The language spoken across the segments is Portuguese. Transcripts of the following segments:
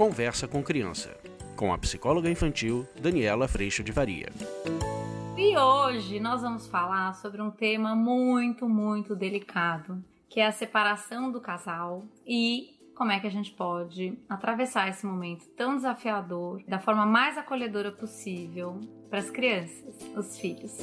Conversa com Criança, com a psicóloga infantil Daniela Freixo de Varia. E hoje nós vamos falar sobre um tema muito, muito delicado, que é a separação do casal e como é que a gente pode atravessar esse momento tão desafiador da forma mais acolhedora possível para as crianças, os filhos.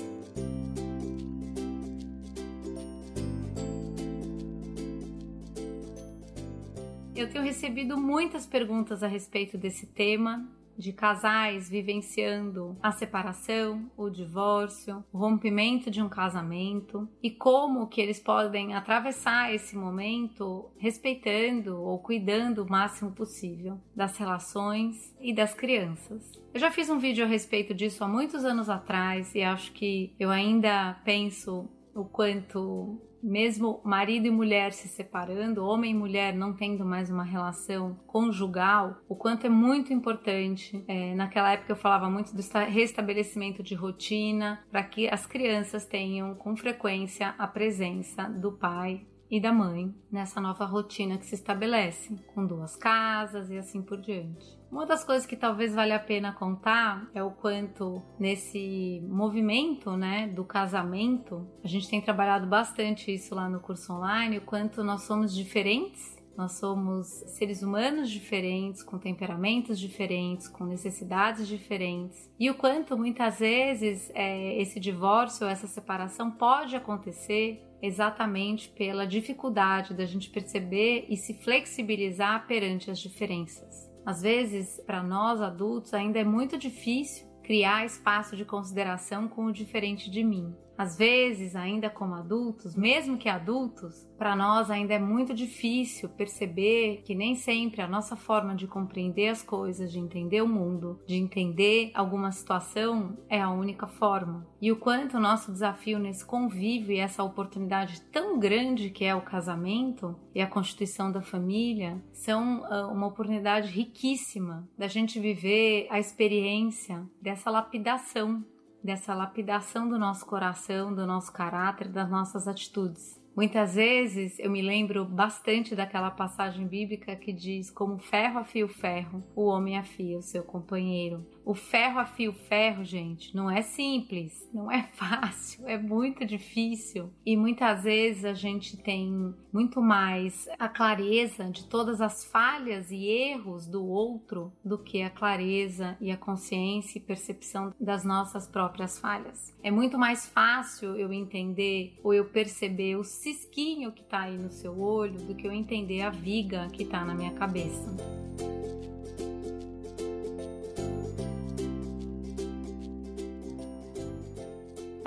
Eu tenho recebido muitas perguntas a respeito desse tema de casais vivenciando a separação, o divórcio, o rompimento de um casamento e como que eles podem atravessar esse momento respeitando ou cuidando o máximo possível das relações e das crianças. Eu já fiz um vídeo a respeito disso há muitos anos atrás e acho que eu ainda penso o quanto mesmo marido e mulher se separando, homem e mulher não tendo mais uma relação conjugal, o quanto é muito importante. É, naquela época eu falava muito do restabelecimento de rotina para que as crianças tenham com frequência a presença do pai e da mãe nessa nova rotina que se estabelece, com duas casas e assim por diante. Uma das coisas que talvez valha a pena contar é o quanto nesse movimento, né, do casamento, a gente tem trabalhado bastante isso lá no curso online, o quanto nós somos diferentes nós somos seres humanos diferentes, com temperamentos diferentes, com necessidades diferentes. E o quanto muitas vezes é, esse divórcio, essa separação pode acontecer exatamente pela dificuldade da gente perceber e se flexibilizar perante as diferenças. Às vezes, para nós adultos, ainda é muito difícil criar espaço de consideração com o diferente de mim. Às vezes, ainda como adultos, mesmo que adultos, para nós ainda é muito difícil perceber que nem sempre a nossa forma de compreender as coisas, de entender o mundo, de entender alguma situação é a única forma. E o quanto o nosso desafio nesse convívio e essa oportunidade tão grande que é o casamento e a constituição da família são uh, uma oportunidade riquíssima da gente viver a experiência dessa lapidação dessa lapidação do nosso coração, do nosso caráter, das nossas atitudes. Muitas vezes eu me lembro bastante daquela passagem bíblica que diz: Como ferro afia o ferro, o homem afia o seu companheiro. O ferro afia o ferro, gente, não é simples, não é fácil, é muito difícil. E muitas vezes a gente tem muito mais a clareza de todas as falhas e erros do outro do que a clareza e a consciência e percepção das nossas próprias falhas. É muito mais fácil eu entender ou eu perceber o cisquinho que está aí no seu olho do que eu entender a viga que está na minha cabeça.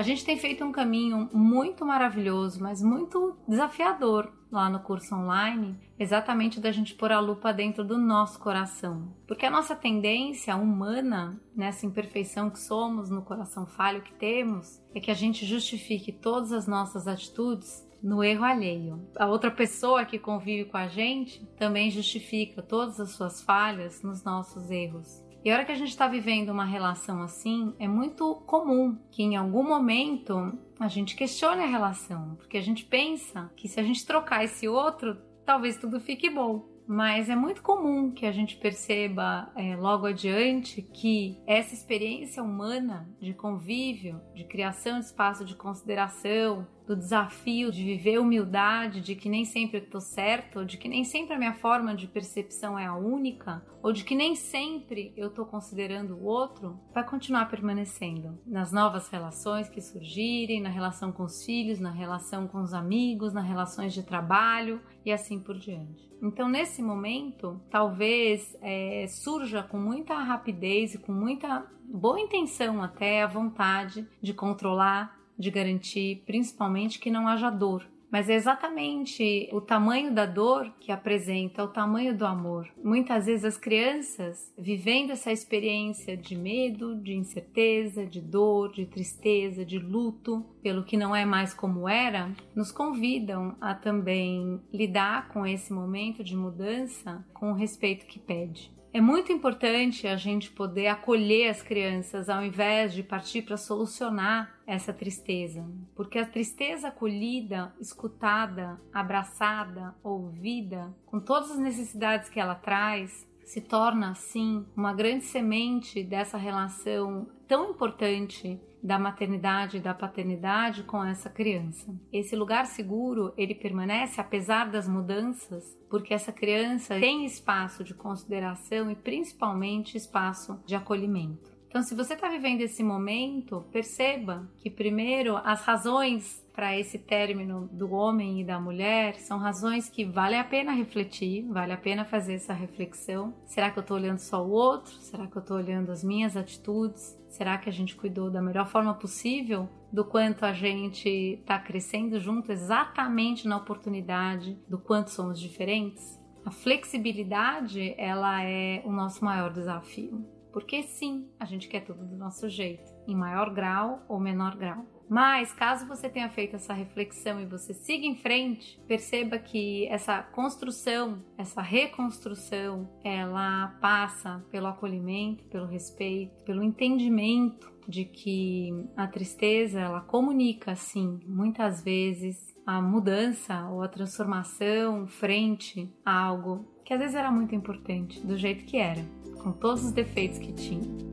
A gente tem feito um caminho muito maravilhoso, mas muito desafiador lá no curso online, exatamente da gente pôr a lupa dentro do nosso coração. Porque a nossa tendência humana, nessa imperfeição que somos, no coração falho que temos, é que a gente justifique todas as nossas atitudes no erro alheio. A outra pessoa que convive com a gente também justifica todas as suas falhas nos nossos erros. E a hora que a gente está vivendo uma relação assim, é muito comum que em algum momento a gente questione a relação, porque a gente pensa que se a gente trocar esse outro, talvez tudo fique bom. Mas é muito comum que a gente perceba é, logo adiante que essa experiência humana de convívio, de criação de espaço de consideração, do desafio de viver humildade, de que nem sempre eu estou certo, de que nem sempre a minha forma de percepção é a única, ou de que nem sempre eu estou considerando o outro, vai continuar permanecendo nas novas relações que surgirem, na relação com os filhos, na relação com os amigos, nas relações de trabalho e assim por diante. Então, nesse momento, talvez é, surja com muita rapidez e com muita boa intenção até a vontade de controlar de garantir principalmente que não haja dor. Mas é exatamente o tamanho da dor que apresenta o tamanho do amor. Muitas vezes as crianças, vivendo essa experiência de medo, de incerteza, de dor, de tristeza, de luto, pelo que não é mais como era, nos convidam a também lidar com esse momento de mudança com o respeito que pede. É muito importante a gente poder acolher as crianças ao invés de partir para solucionar essa tristeza, porque a tristeza acolhida, escutada, abraçada, ouvida, com todas as necessidades que ela traz, se torna assim uma grande semente dessa relação tão importante da maternidade e da paternidade com essa criança. Esse lugar seguro, ele permanece apesar das mudanças, porque essa criança tem espaço de consideração e principalmente espaço de acolhimento. Então, se você está vivendo esse momento, perceba que primeiro as razões para esse término do homem e da mulher são razões que vale a pena refletir, vale a pena fazer essa reflexão. Será que eu estou olhando só o outro? Será que eu estou olhando as minhas atitudes? Será que a gente cuidou da melhor forma possível do quanto a gente está crescendo junto exatamente na oportunidade do quanto somos diferentes? A flexibilidade, ela é o nosso maior desafio. Porque sim, a gente quer tudo do nosso jeito, em maior grau ou menor grau. Mas caso você tenha feito essa reflexão e você siga em frente, perceba que essa construção, essa reconstrução, ela passa pelo acolhimento, pelo respeito, pelo entendimento de que a tristeza ela comunica sim, muitas vezes a mudança ou a transformação frente a algo que às vezes era muito importante, do jeito que era, com todos os defeitos que tinha.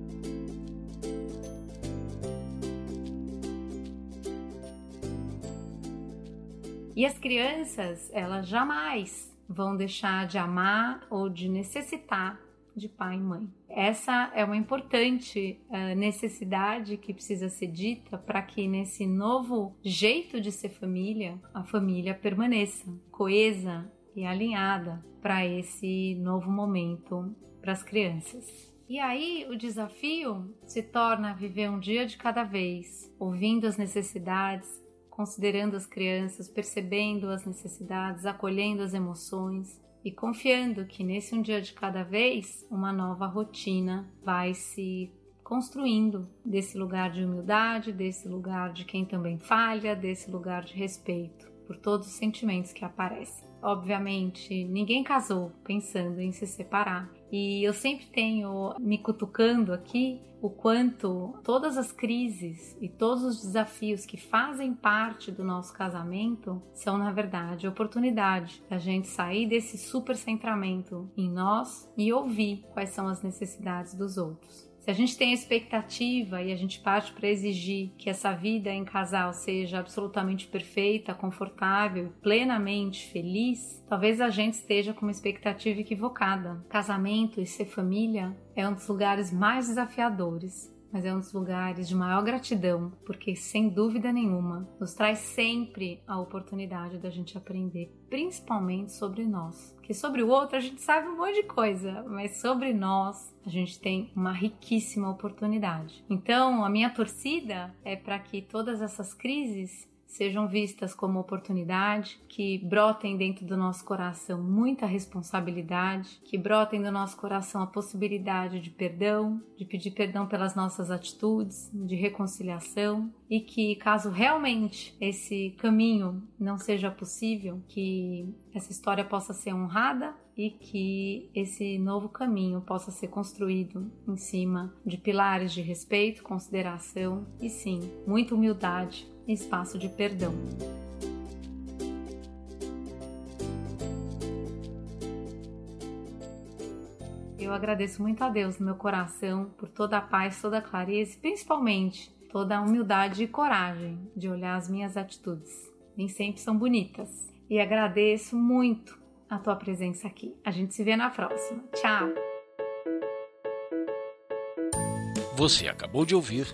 E as crianças, elas jamais vão deixar de amar ou de necessitar de pai e mãe. Essa é uma importante uh, necessidade que precisa ser dita para que nesse novo jeito de ser família, a família permaneça coesa e alinhada para esse novo momento para as crianças. E aí o desafio se torna viver um dia de cada vez, ouvindo as necessidades, considerando as crianças, percebendo as necessidades, acolhendo as emoções e confiando que nesse um dia de cada vez uma nova rotina vai se construindo desse lugar de humildade, desse lugar de quem também falha, desse lugar de respeito por todos os sentimentos que aparecem. Obviamente, ninguém casou pensando em se separar. E eu sempre tenho me cutucando aqui o quanto todas as crises e todos os desafios que fazem parte do nosso casamento são, na verdade, oportunidade da gente sair desse super centramento em nós e ouvir quais são as necessidades dos outros. Se a gente tem a expectativa e a gente parte para exigir que essa vida em casal seja absolutamente perfeita, confortável, plenamente feliz, talvez a gente esteja com uma expectativa equivocada. Casamento e ser família é um dos lugares mais desafiadores mas é um dos lugares de maior gratidão, porque sem dúvida nenhuma nos traz sempre a oportunidade da gente aprender, principalmente sobre nós. Que sobre o outro a gente sabe um monte de coisa, mas sobre nós a gente tem uma riquíssima oportunidade. Então, a minha torcida é para que todas essas crises sejam vistas como oportunidade, que brotem dentro do nosso coração muita responsabilidade, que brotem do nosso coração a possibilidade de perdão, de pedir perdão pelas nossas atitudes, de reconciliação e que caso realmente esse caminho não seja possível, que essa história possa ser honrada e que esse novo caminho possa ser construído em cima de pilares de respeito, consideração e sim, muita humildade espaço de perdão. Eu agradeço muito a Deus no meu coração por toda a paz, toda a clareza e principalmente toda a humildade e coragem de olhar as minhas atitudes. Nem sempre são bonitas. E agradeço muito a tua presença aqui. A gente se vê na próxima. Tchau! Você acabou de ouvir